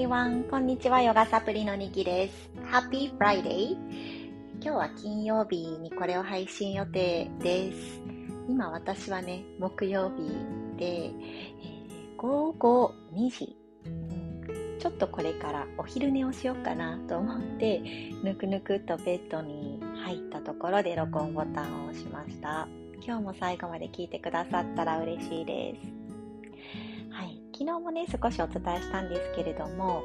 everyone! こんにちは、ヨガサプリのニキです。Happy Friday! 今日は金曜日にこれを配信予定です。今私はね、木曜日で、えー、午後2時、ちょっとこれからお昼寝をしようかなと思って、ぬくぬくとベッドに入ったところで録音ボタンを押しました。今日も最後まで聞いてくださったら嬉しいです。昨日もね、少しお伝えしたんですけれども、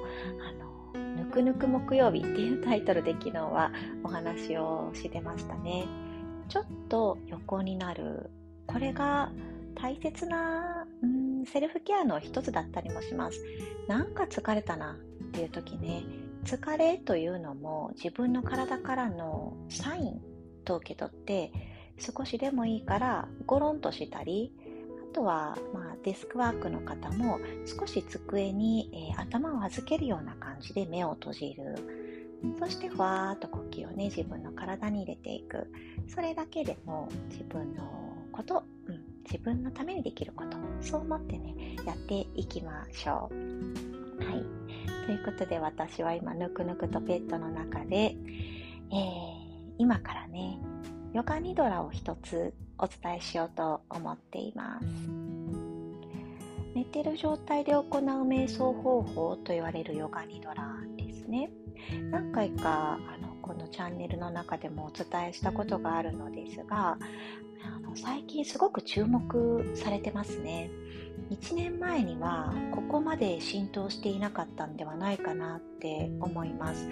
あの、ぬくぬく木曜日っていうタイトルで昨日はお話をしてましたね。ちょっと横になる。これが大切な、うん、セルフケアの一つだったりもします。なんか疲れたなっていう時ね、疲れというのも自分の体からのサインと受け取って少しでもいいからゴロンとしたりとは、まあ、デスクワークの方も少し机に、えー、頭を預けるような感じで目を閉じる。そしてふわーっと呼吸をね、自分の体に入れていく。それだけでも自分のこと、うん、自分のためにできること、そう思ってね、やっていきましょう。はい。ということで私は今、ぬくぬくとベッドの中で、えー、今からね、ヨガニドラを一つお伝えしようと思っています。寝てる状態で行う瞑想方法と言われるヨガニドラですね。何回かあのこのチャンネルの中でもお伝えしたことがあるのですが、あの最近すごく注目されてますね。1年前にはここまで浸透していなかったんではないかなって思います。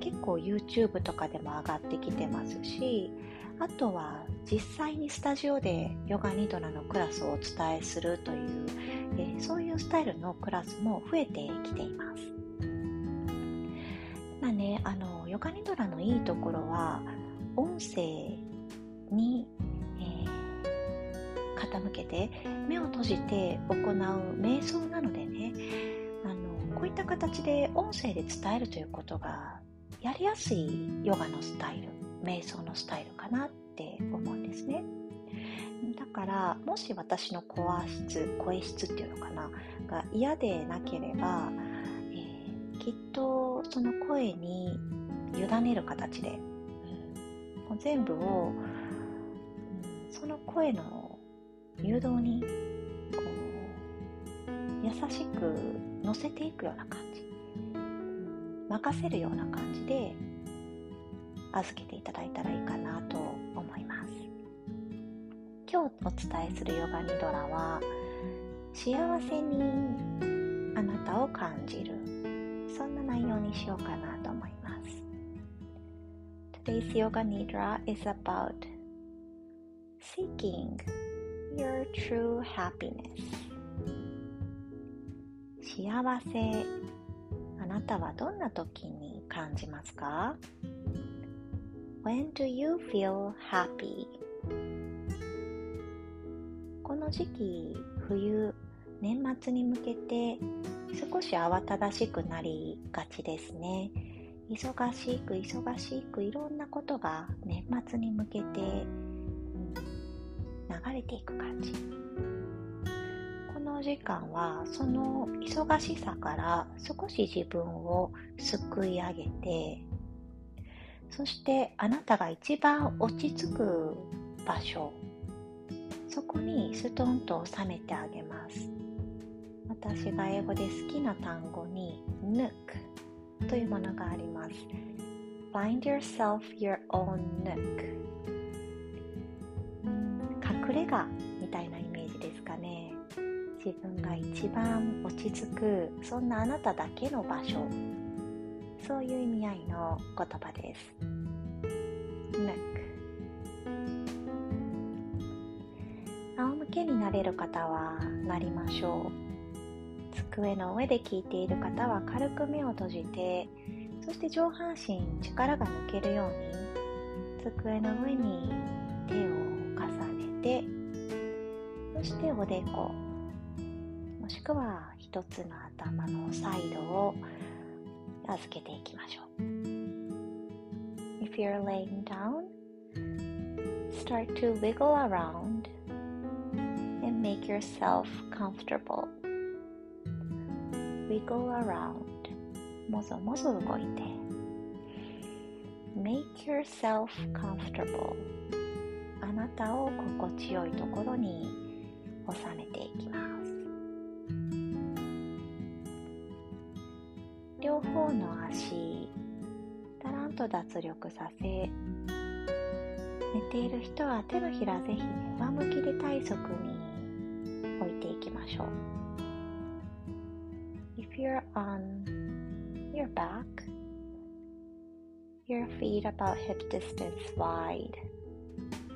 結構 YouTube とかでも上がってきてますし、あとは実際にスタジオでヨガニドラのクラスをお伝えするという、えー、そういうスタイルのクラスも増えてきています。まあね、あのヨガニドラのいいところは音声に、傾けて目を閉じて行う瞑想なのでねあのこういった形で音声で伝えるということがやりやすいヨガのスタイル瞑想のスタイルかなって思うんですね。だからもし私の声質声質っていうのかなが嫌でなければ、えー、きっとその声に委ねる形で、う、全部を、うん、その声の誘導にこう優しく乗せていくような感じ、任せるような感じで預けていただいたらいいかなと思います。今日お伝えするヨガニドラは幸せにあなたを感じる。そんな内容にしようかなと思います。Today's Yoga Nidra is about seeking your true happiness 幸せあなたはどんな時に感じますか？When do you feel happy? この時期、冬、年末に向けて少し慌ただしくなりがちですね。忙しく忙しくいろんなことが年末に向けて、流れていく感じ。この時間はその忙しさから少し自分をすくい上げてそしてあなたが一番落ち着く場所そこにストンと収めてあげます。私が英語で好きな単語に Nook というものがあります。Find yourself your own nook 隠れ家みたいなイメージですかね自分が一番落ち着くそんなあなただけの場所そういう意味合いの言葉です。Nook 仰向けになれる方はなりましょう。机の上で聞いている方は軽く目を閉じて、そして上半身力が抜けるように机の上に手をて、そしておでこ、もしくは一つの頭のサイドを預けていきましょう。If you're laying down, start to wiggle around and make yourself comfortable. Wiggle around もぞもぞ動いて Make yourself comfortable なたを心地よいところに収めていきます。両方の足だらんと脱力させ寝ている人は手のひらぜひ上向きで体側に置いていきましょう。If you're on your back your feet about hip distance wide.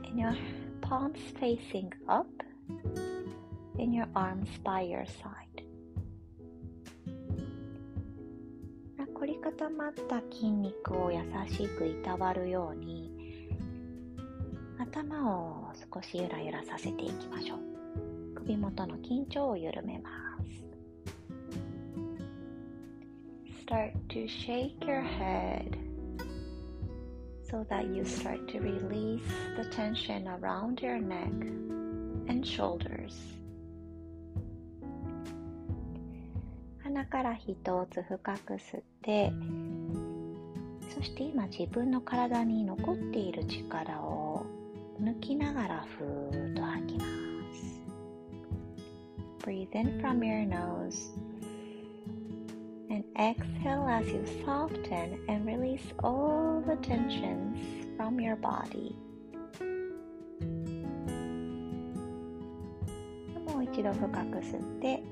And your palms facing up and your arms by your side 凝り固まった筋肉を優しくいたわるように頭を少しゆらゆらさせていきましょう首元の緊張を緩めます Start to shake your head so that you start to release the tension around your neck and shoulders. 鼻から一つ深く吸ってそして今自分の体に残っている力を抜きながらふーっと吐きます Breathe in from your nose exhale as you soften and release all the tensions from your body. もう一度深く吸って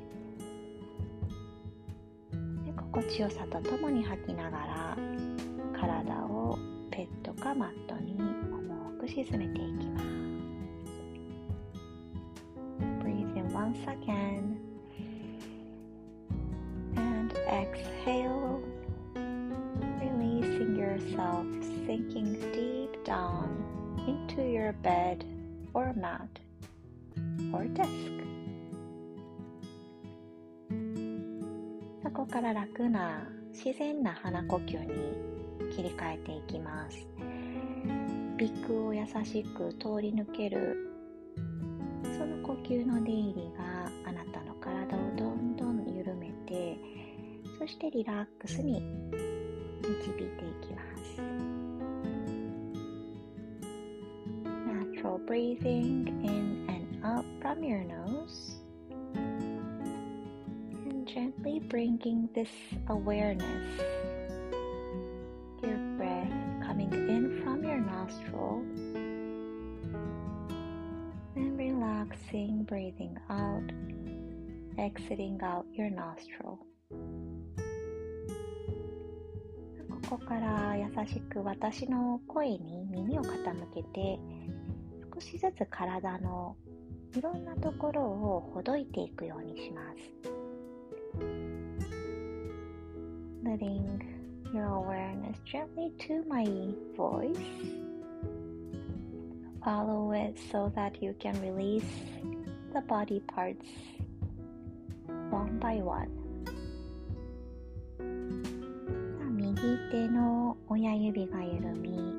心地よさとともに吐きながら体をペットかマットに重く沈めていきます。Breathe in once again. Exhale, releasing yourself, sinking deep down into your bed or mat or desk. そこから楽な自然な鼻呼吸に切り替えていきます。鼻腔を優しく通り抜けるその呼吸の出入りそしてリラックスに導いていきます Natural breathing in and out from your nose and gently bringing this awareness your breath coming in from your nostril and relaxing breathing out exiting out your nostril こから優しく私の声に耳を傾けて少しずつ体のいろんなところをほどいていくようにします Letting your awareness gently to my voice follow it so that you can release the body parts one by one 右手の親指が緩み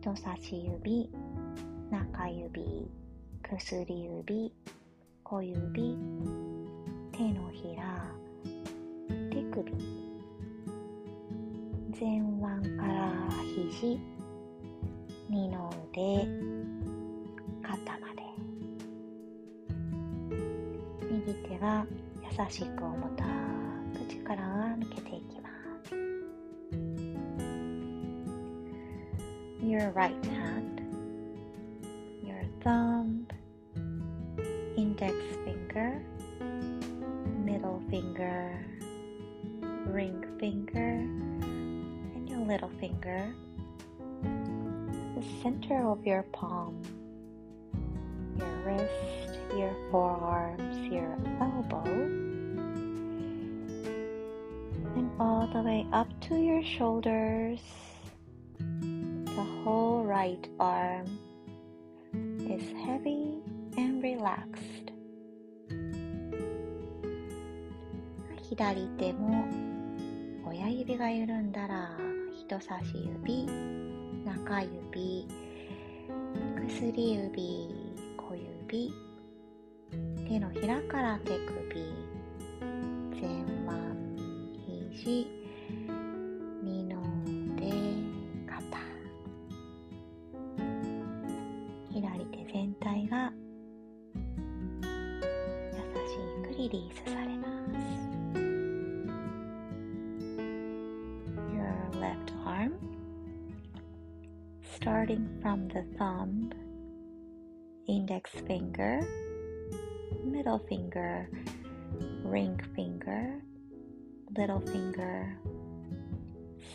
人差し指中指薬指小指手のひら手首前腕から肘二の腕肩まで。右手が優しく重たく力が抜けていきます。Your right hand, your thumb, index finger, middle finger, ring finger, and your little finger, the center of your palm, your wrist, your forearms, your elbow, and all the way up to your shoulders the whole right arm is heavy and relaxed. 左手も親指が緩んだら人差し指、中指、薬指、小指、手のひらから手首、前腕、肘 リリースされます Your left arm starting from the thumb index finger middle finger ring finger, little finger,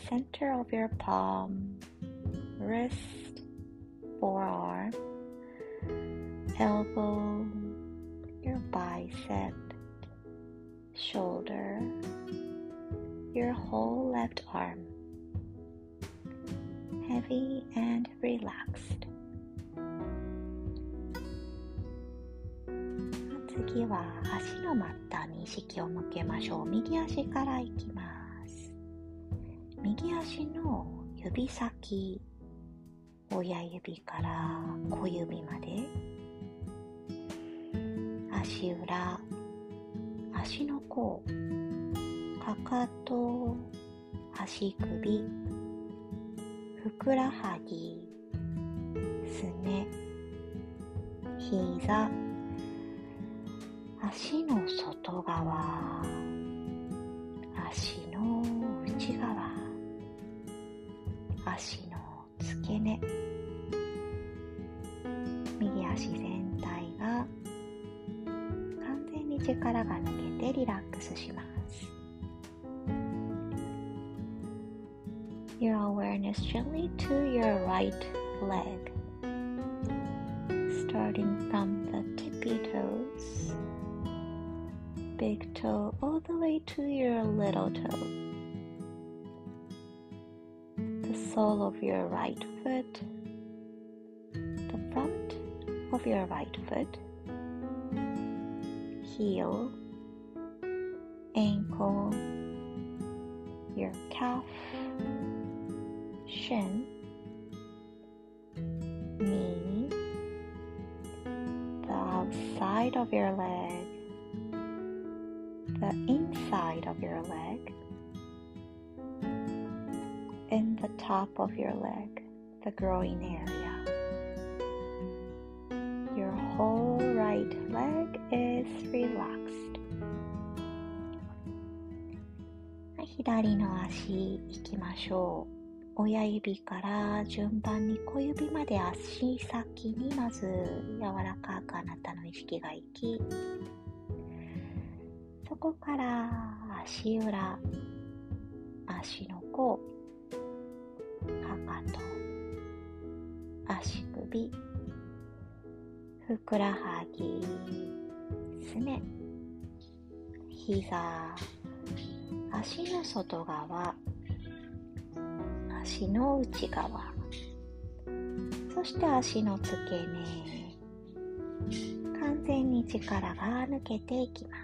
center of your palm, wrist, forearm, elbow, your bicep, shoulder, your whole left arm. Heavy and relaxed. 次は足のマッタに意識を向けましょう。右足からいきます。右足の指先、親指から小指まで、足裏、足のかかと、足首、ふくらはぎ、すね、膝、足の外側足 けてリラックスします Your awareness gently to your right leg starting from the tippy toes big toe all the way to your little toe. The sole of your right foot, the front of your right foot, heel, ankle, your calf, shin, knee, the outside of your leg, the inside of your leg and the top of your leg, the groin area. Your whole right leg is relaxed. 左の足行きましょう。親指から順番に小指まで足先にまず柔らかくあなたの意識が行きそこから足裏、足の甲、かかと、足首、ふくらはぎ、すね、膝、足の外側、足の内側、そして足の付け根、完全に力が抜けていきます。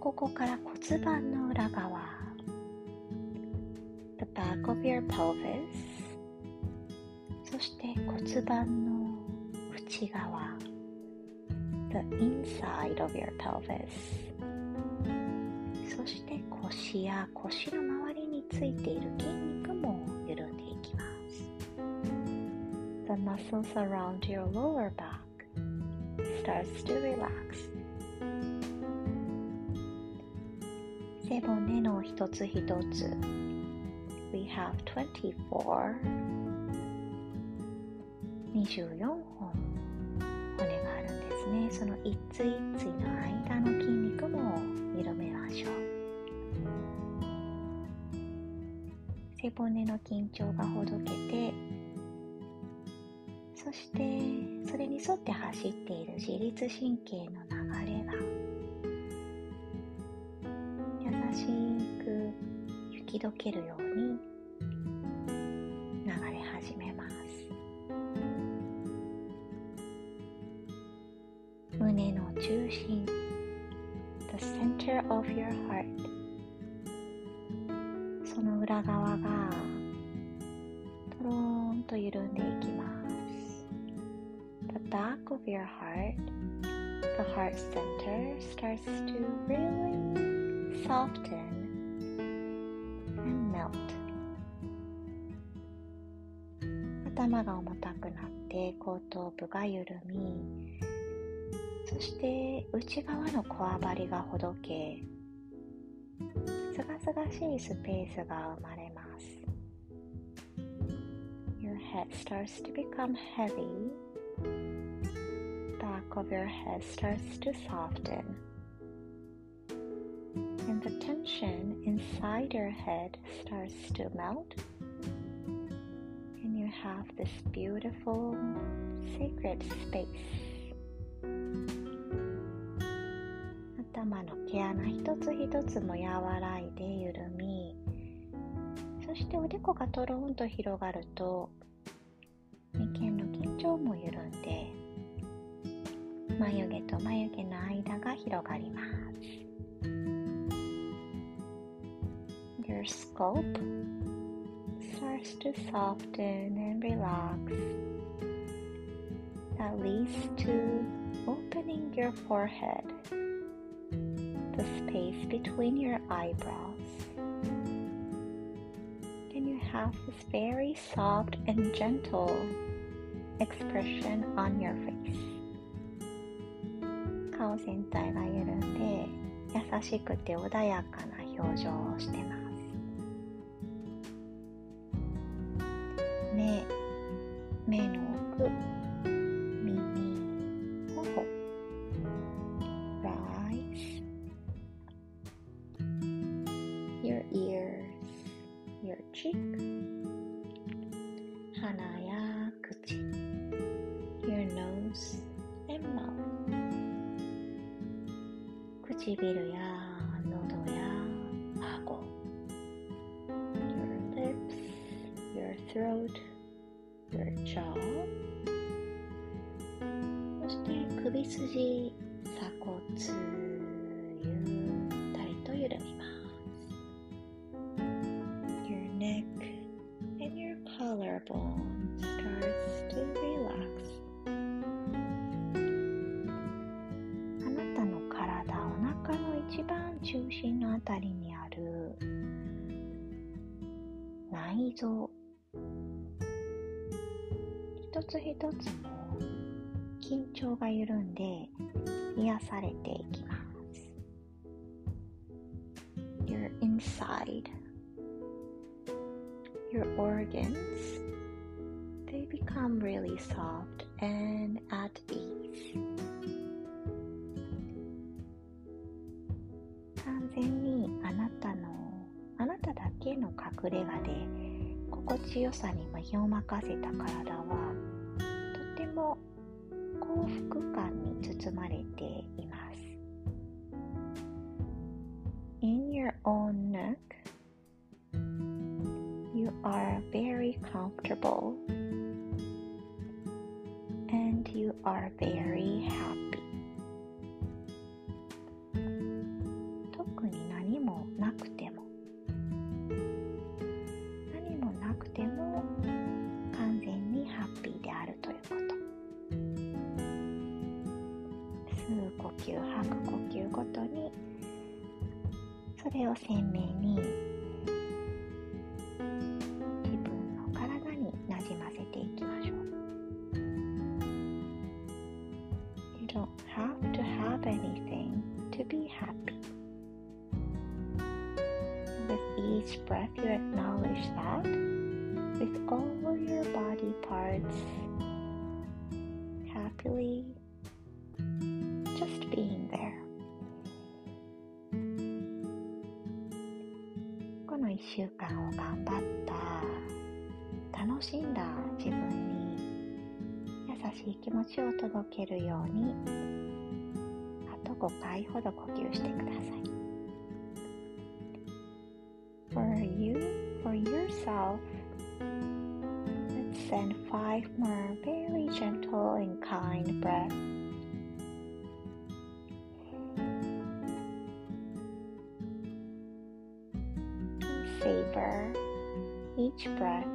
ここから骨盤の裏側 The back of your pelvis そして骨盤の内側 The inside of your pelvis そして腰や腰の周りについている筋肉も緩んでいきます The muscles around your lower back starts to relax 背骨の一つ一つ We have 24 24その一対一対の間の筋肉も緩めましょう。背骨の緊張がほどけてそしてそれに沿って走っている自律神経の流れが優しく雪解けるように your heart その裏側がとろーんと緩んでいきます The back of your heart, the heart center starts to really soften and melt. 頭が重たくなって後頭部が緩みそして内側のこわばりがほどけすがすがしいスペースが生まれます Your head starts to become heavy back of your head starts to soften and the tension inside your head starts to melt and you have this beautiful sacred space 頭の毛穴一つ一つも和らいで緩みそしておでこがとろんと広がると眉間の緊張も緩んで眉毛と眉毛の間が広がります Your scope starts to soften and relax that leads to opening your forehead the space between your eyebrows. And you have this very soft and gentle expression on your face. 顔全体が緩んで優しくて穏やかな表情をしてます。目、目の 奥、唇や喉や顎 Your lips, your throat, your jaw そして首筋、鎖骨番中心のあたりにある内臓一つ一つも緊張が緩んで癒されていきます Your inside your organs they become really soft and at ease 隠れ家で心地よさに身を任せた体はとても幸福感に包まれています In your own neck you are very comfortable and you are very happy それを鮮明に。しい気持ちを届けるようにあと5回ほど呼吸してください For you, for yourself let's send five more very gentle and kind breaths savor each breath